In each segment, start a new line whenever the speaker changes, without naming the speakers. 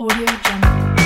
Audio Jungle.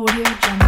Audio Jungle.